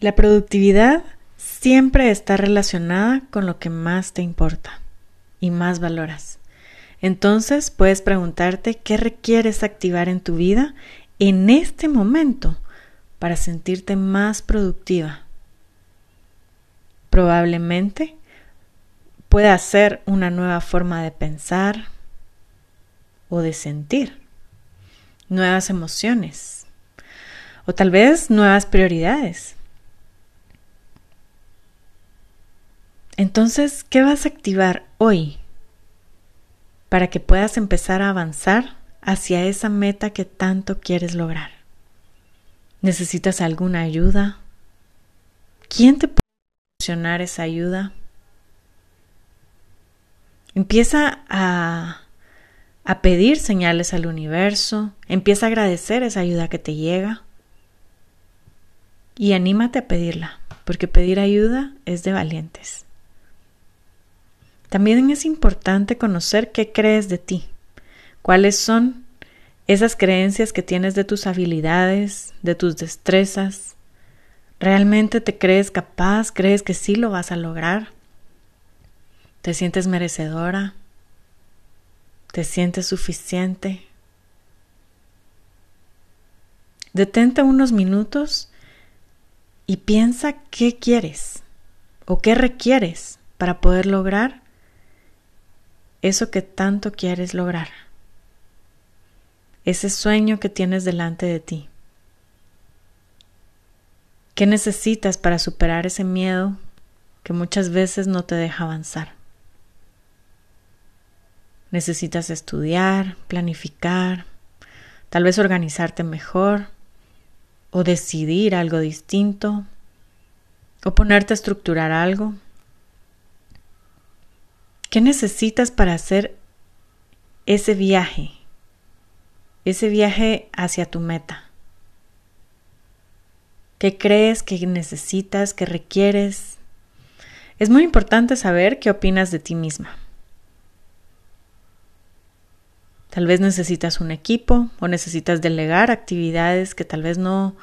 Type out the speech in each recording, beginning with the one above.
La productividad siempre está relacionada con lo que más te importa y más valoras. Entonces puedes preguntarte qué requieres activar en tu vida en este momento para sentirte más productiva. Probablemente pueda ser una nueva forma de pensar o de sentir, nuevas emociones o tal vez nuevas prioridades. Entonces, ¿qué vas a activar hoy para que puedas empezar a avanzar hacia esa meta que tanto quieres lograr? ¿Necesitas alguna ayuda? ¿Quién te puede proporcionar esa ayuda? Empieza a, a pedir señales al universo, empieza a agradecer esa ayuda que te llega y anímate a pedirla, porque pedir ayuda es de valientes. También es importante conocer qué crees de ti, cuáles son esas creencias que tienes de tus habilidades, de tus destrezas. ¿Realmente te crees capaz? ¿Crees que sí lo vas a lograr? ¿Te sientes merecedora? ¿Te sientes suficiente? Detente unos minutos y piensa qué quieres o qué requieres para poder lograr eso que tanto quieres lograr, ese sueño que tienes delante de ti. ¿Qué necesitas para superar ese miedo que muchas veces no te deja avanzar? Necesitas estudiar, planificar, tal vez organizarte mejor o decidir algo distinto o ponerte a estructurar algo. ¿Qué necesitas para hacer ese viaje? Ese viaje hacia tu meta. ¿Qué crees que necesitas, que requieres? Es muy importante saber qué opinas de ti misma. Tal vez necesitas un equipo o necesitas delegar actividades que tal vez no,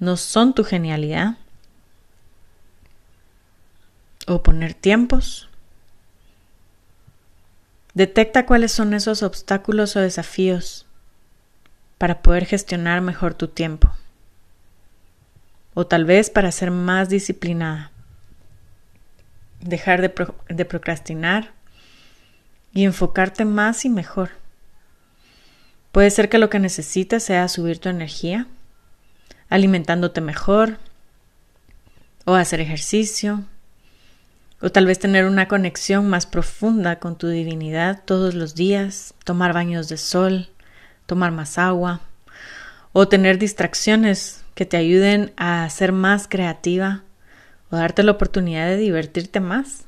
no son tu genialidad. O poner tiempos Detecta cuáles son esos obstáculos o desafíos para poder gestionar mejor tu tiempo. O tal vez para ser más disciplinada. Dejar de, procrastinar y enfocarte más y mejor. Puede ser que lo que necesites sea subir tu energía, alimentándote mejor, o hacer ejercicio, o tal vez tener una conexión más profunda con tu divinidad todos los días, tomar baños de sol, tomar más agua, o tener distracciones que te ayuden a ser más creativa o darte la oportunidad de divertirte más.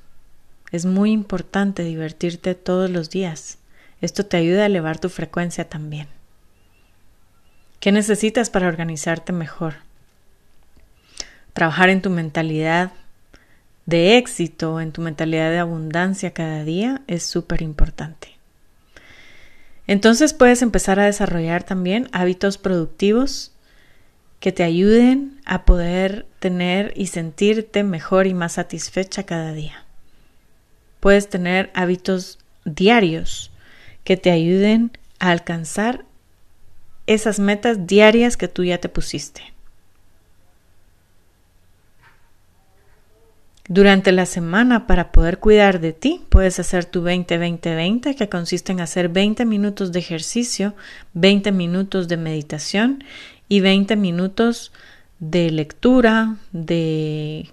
Es muy importante divertirte todos los días. Esto te ayuda a elevar tu frecuencia también. ¿Qué necesitas para organizarte mejor? Trabajar en tu mentalidad de éxito en tu mentalidad de abundancia cada día es súper importante. Entonces puedes empezar a desarrollar también hábitos productivos que te ayuden a poder tener y sentirte mejor y más satisfecha cada día. Puedes tener hábitos diarios que te ayuden a alcanzar esas metas diarias que tú ya te pusiste. Durante la semana, para poder cuidar de ti, puedes hacer tu 20-20-20, que consiste en hacer 20 minutos de ejercicio, 20 minutos de meditación y 20 minutos de lectura, de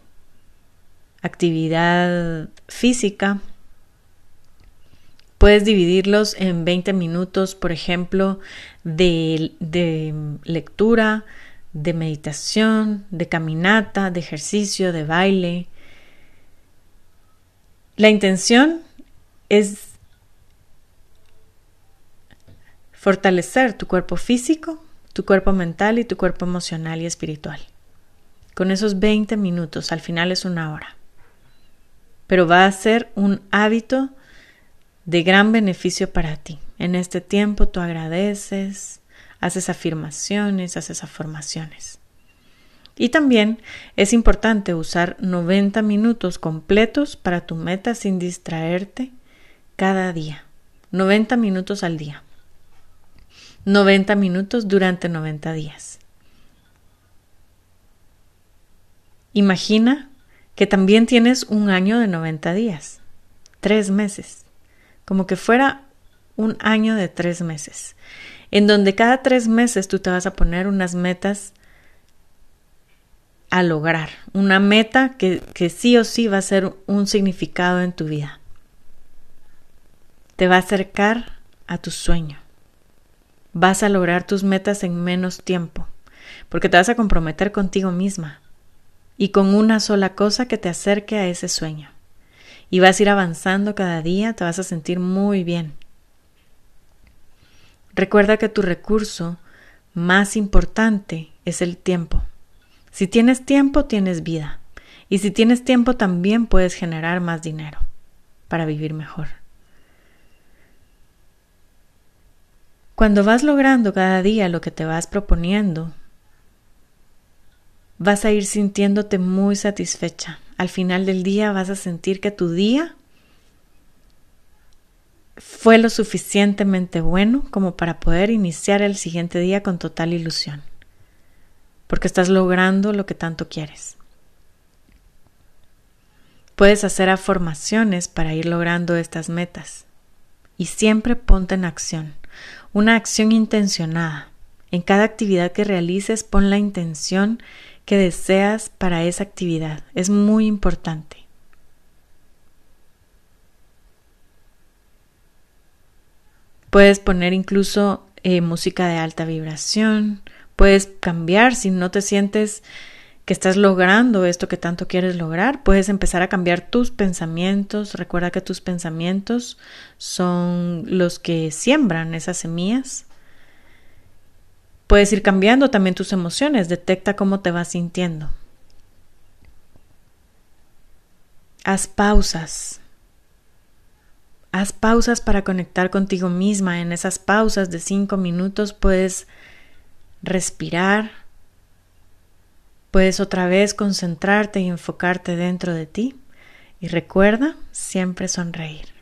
actividad física. Puedes dividirlos en 20 minutos, por ejemplo, de, de lectura, de meditación, de caminata, de ejercicio, de baile la intención es fortalecer tu cuerpo físico, tu cuerpo mental y tu cuerpo emocional y espiritual. Con esos 20 minutos, al final es una hora. Pero va a ser un hábito de gran beneficio para ti. En este tiempo tú agradeces, haces afirmaciones, haces afirmaciones. Y también es importante usar 90 minutos completos para tu meta sin distraerte cada día. 90 minutos al día. 90 minutos durante 90 días. Imagina que también tienes un año de 90 días, tres meses, como que fuera un año de tres meses, en donde cada tres meses tú te vas a poner unas metas a lograr, una meta que, que sí o sí va a ser un significado en tu vida. Te va a acercar a tu sueño. Vas a lograr tus metas en menos tiempo, porque te vas a comprometer contigo misma y con una sola cosa que te acerque a ese sueño. Y vas a ir avanzando cada día, te vas a sentir muy bien. Recuerda que tu recurso más importante es el tiempo. Si tienes tiempo, tienes vida. Y si tienes tiempo, también puedes generar más dinero para vivir mejor. Cuando vas logrando cada día lo que te vas proponiendo, vas a ir sintiéndote muy satisfecha. Al final del día vas a sentir que tu día fue lo suficientemente bueno como para poder iniciar el siguiente día con total ilusión porque estás logrando lo que tanto quieres. Puedes hacer afirmaciones para ir logrando estas metas y siempre ponte en acción, una acción intencionada. En cada actividad que realices pon la intención que deseas para esa actividad. Es muy importante. Puedes poner incluso eh, música de alta vibración, Puedes cambiar si no te sientes que estás logrando esto que tanto quieres lograr. Puedes empezar a cambiar tus pensamientos. Recuerda que tus pensamientos son los que siembran esas semillas. Puedes ir cambiando también tus emociones. Detecta cómo te vas sintiendo. Haz pausas. Haz pausas para conectar contigo misma. En esas pausas de cinco minutos puedes respirar, puedes otra vez concentrarte y enfocarte dentro de ti y recuerda siempre sonreír.